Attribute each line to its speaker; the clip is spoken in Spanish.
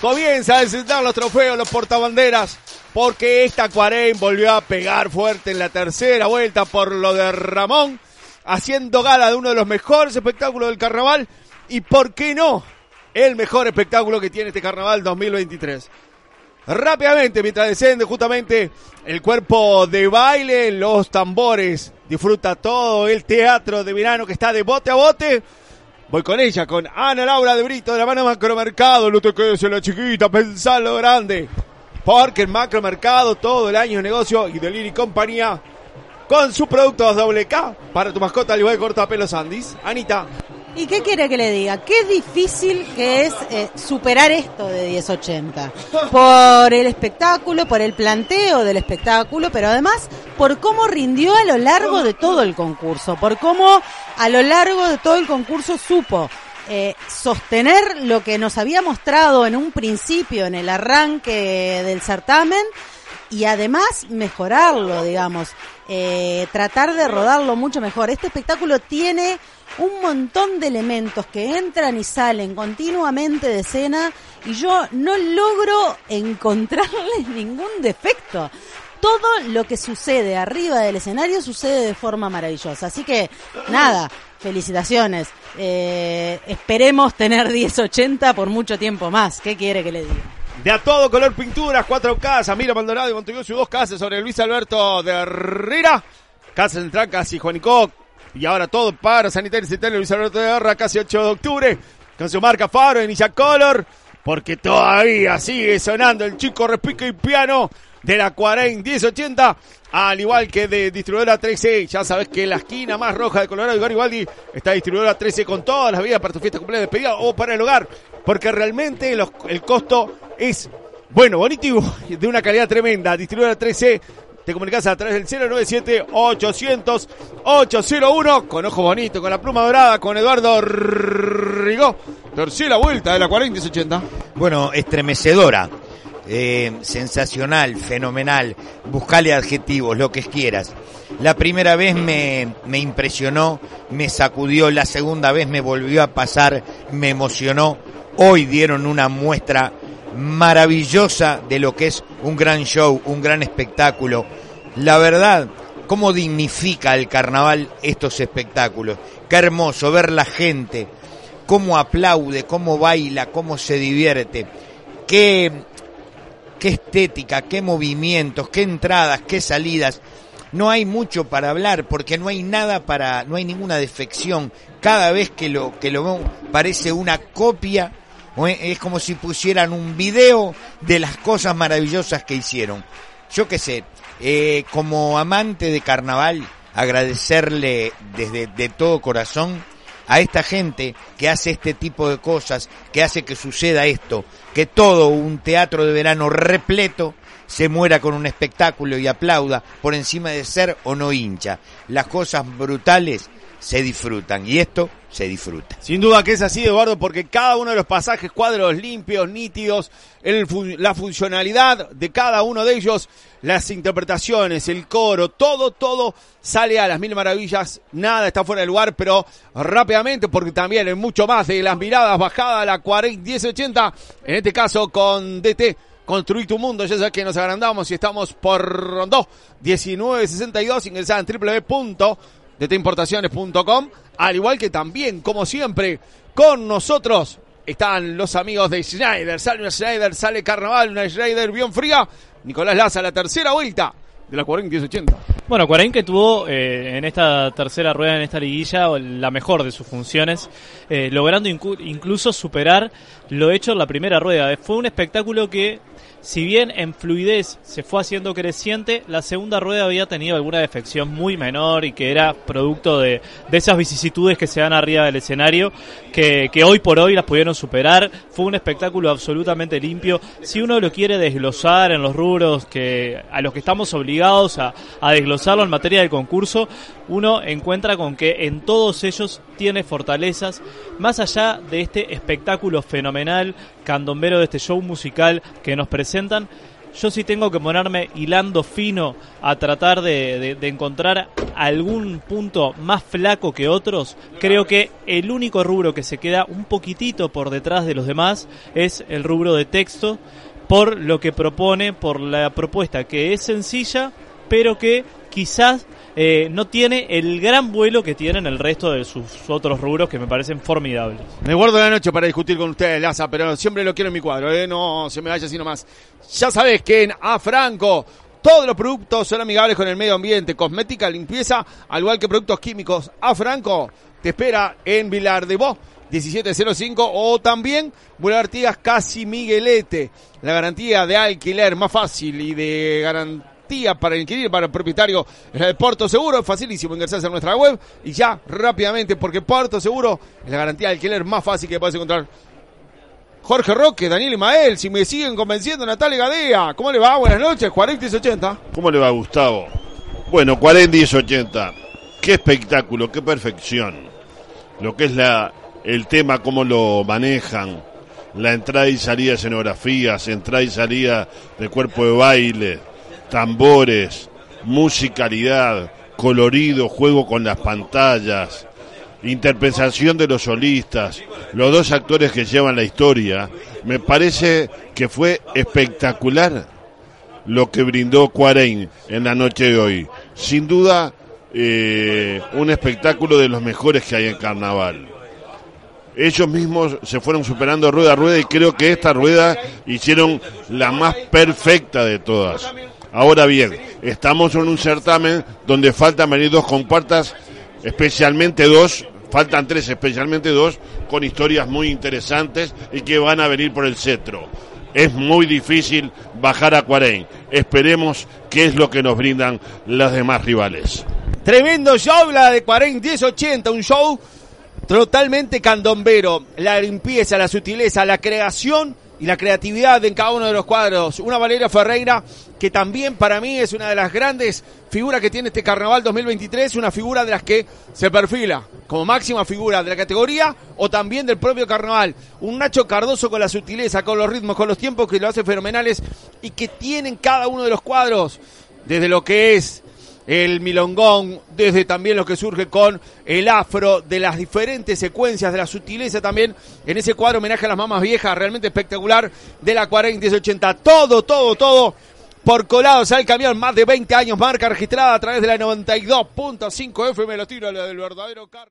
Speaker 1: Comienza a desentar los trofeos, los portabanderas, porque esta Cuarén volvió a pegar fuerte en la tercera vuelta por lo de Ramón, haciendo gala de uno de los mejores espectáculos del carnaval y, ¿por qué no? El mejor espectáculo que tiene este carnaval 2023. Rápidamente, mientras desciende justamente el cuerpo de baile, los tambores, disfruta todo el teatro de verano que está de bote a bote. Voy con ella, con Ana Laura de Brito de la mano macromercado. No te quedes en la chiquita, pensá lo grande. Porque el macromercado todo el año negocio y de y compañía con sus productos doble K para tu mascota al igual corta pelos Andis. Anita.
Speaker 2: ¿Y qué quiere que le diga? Qué difícil que es eh, superar esto de 1080. Por el espectáculo, por el planteo del espectáculo, pero además por cómo rindió a lo largo de todo el concurso, por cómo a lo largo de todo el concurso supo eh, sostener lo que nos había mostrado en un principio, en el arranque del certamen, y además mejorarlo, digamos, eh, tratar de rodarlo mucho mejor. Este espectáculo tiene un montón de elementos que entran y salen continuamente de escena y yo no logro encontrarles ningún defecto. Todo lo que sucede arriba del escenario sucede de forma maravillosa. Así que, nada, felicitaciones. Eh, esperemos tener 1080 por mucho tiempo más. ¿Qué quiere que le diga?
Speaker 1: De a todo color pinturas, cuatro casas, Mira Maldonado y Montevideo, dos casas sobre Luis Alberto de Herrera. Casa Central, casi Juanico. Y ahora todo para Sanitario Central Luis Alberto de Guerra, casi 8 de octubre. Con su marca Faro en Isha Color. Porque todavía sigue sonando el chico repique y piano de la 40 1080. Al igual que de distribuidora 13, ya sabes que la esquina más roja de Colorado y Garibaldi está distribuidora 13 con todas las vías para tu fiesta cumpleaños de despedida o para el hogar. Porque realmente el costo es bueno, bonito y de una calidad tremenda. Distribuidora 13 te comunicas a través del 097-800-801 con ojo bonito, con la pluma dorada, con Eduardo Rigó. Tercera vuelta de la 40-80.
Speaker 3: Bueno, estremecedora. Eh, sensacional, fenomenal. Buscale adjetivos, lo que quieras. La primera vez me, me impresionó, me sacudió, la segunda vez me volvió a pasar, me emocionó. Hoy dieron una muestra maravillosa de lo que es un gran show, un gran espectáculo. La verdad, cómo dignifica el carnaval estos espectáculos. Qué hermoso ver la gente, cómo aplaude, cómo baila, cómo se divierte. Qué, qué estética, qué movimientos, qué entradas, qué salidas. No hay mucho para hablar porque no hay nada para, no hay ninguna defección. Cada vez que lo que lo veo parece una copia es como si pusieran un video de las cosas maravillosas que hicieron. Yo qué sé, eh, como amante de carnaval, agradecerle desde de todo corazón a esta gente que hace este tipo de cosas, que hace que suceda esto, que todo un teatro de verano repleto se muera con un espectáculo y aplauda por encima de ser o no hincha. Las cosas brutales se disfrutan y esto se disfruta.
Speaker 1: Sin duda que es así, Eduardo, porque cada uno de los pasajes, cuadros limpios, nítidos, la funcionalidad de cada uno de ellos, las interpretaciones, el coro, todo, todo sale a las mil maravillas, nada está fuera de lugar, pero rápidamente, porque también hay mucho más de las miradas bajadas a la 40, 1080, en este caso con DT. Construir tu mundo, ya sabes que nos agrandamos y estamos por Rondó 1962, ingresada en www dtimportaciones.com, al igual que también, como siempre, con nosotros están los amigos de Schneider. Sale una Schneider, sale Carnaval, una Schneider bien fría. Nicolás Laza, la tercera vuelta de la Cuarén 1080.
Speaker 4: Bueno, Cuarén que tuvo eh, en esta tercera rueda, en esta liguilla, la mejor de sus funciones, eh, logrando incluso superar lo hecho en la primera rueda. Fue un espectáculo que si bien en fluidez se fue haciendo creciente, la segunda rueda había tenido alguna defección muy menor y que era producto de, esas vicisitudes que se dan arriba del escenario, que, hoy por hoy las pudieron superar. Fue un espectáculo absolutamente limpio. Si uno lo quiere desglosar en los rubros que a los que estamos obligados a, a desglosarlo en materia de concurso, uno encuentra con que en todos ellos tiene fortalezas, más allá de este espectáculo fenomenal, candombero de este show musical que nos presentan. Yo sí tengo que ponerme hilando fino a tratar de, encontrar algún punto más flaco que otros. Creo que el único rubro que se queda un poquitito por detrás de los demás es el rubro de texto, por lo que propone, por la propuesta que es sencilla, pero que quizás eh, no tiene el gran vuelo que tienen el resto de sus otros rubros que me parecen formidables.
Speaker 1: Me guardo la noche para discutir con ustedes, Laza, pero siempre lo quiero en mi cuadro, ¿eh? no se me vaya así nomás. Ya sabes que en A Franco todos los productos son amigables con el medio ambiente, cosmética, limpieza, al igual que productos químicos. A Franco te espera en Vilar de Bo. 1705 o también Boulevard Artigas Casi Miguelete. La garantía de alquiler más fácil y de garantía para inquirir para el propietario de Porto Seguro. Facilísimo ingresarse a nuestra web y ya rápidamente, porque Porto Seguro es la garantía de alquiler más fácil que puedes encontrar. Jorge Roque, Daniel Mael, si me siguen convenciendo, Natalia Gadea. ¿Cómo le va? Buenas noches, 40 y 80.
Speaker 5: ¿Cómo le va, Gustavo? Bueno, 40 y 80. Qué espectáculo, qué perfección. Lo que es la, el tema, cómo lo manejan. La entrada y salida de escenografías, entrada y salida de cuerpo de baile, tambores, musicalidad, colorido, juego con las pantallas, interpretación de los solistas, los dos actores que llevan la historia, me parece que fue espectacular lo que brindó Cuarein en la noche de hoy. Sin duda, eh, un espectáculo de los mejores que hay en carnaval. Ellos mismos se fueron superando rueda a rueda y creo que esta rueda hicieron la más perfecta de todas. Ahora bien, estamos en un certamen donde faltan venir dos compartas, especialmente dos, faltan tres, especialmente dos, con historias muy interesantes y que van a venir por el cetro. Es muy difícil bajar a Cuarén. Esperemos qué es lo que nos brindan las demás rivales.
Speaker 1: Tremendo show la de Cuarén 1080, un show totalmente candombero. La limpieza, la sutileza, la creación y la creatividad en cada uno de los cuadros. Una Valeria Ferreira que también para mí es una de las grandes figuras que tiene este Carnaval 2023, una figura de las que se perfila como máxima figura de la categoría o también del propio Carnaval. Un Nacho Cardoso con la sutileza, con los ritmos, con los tiempos que lo hace fenomenales y que tienen cada uno de los cuadros, desde lo que es el milongón, desde también lo que surge con el afro, de las diferentes secuencias, de la sutileza también en ese cuadro homenaje a las mamás viejas, realmente espectacular, de la 40 80, todo, todo, todo por colados al camión, más de 20 años, marca registrada a través de la 92.5 FM, lo tiro del verdadero car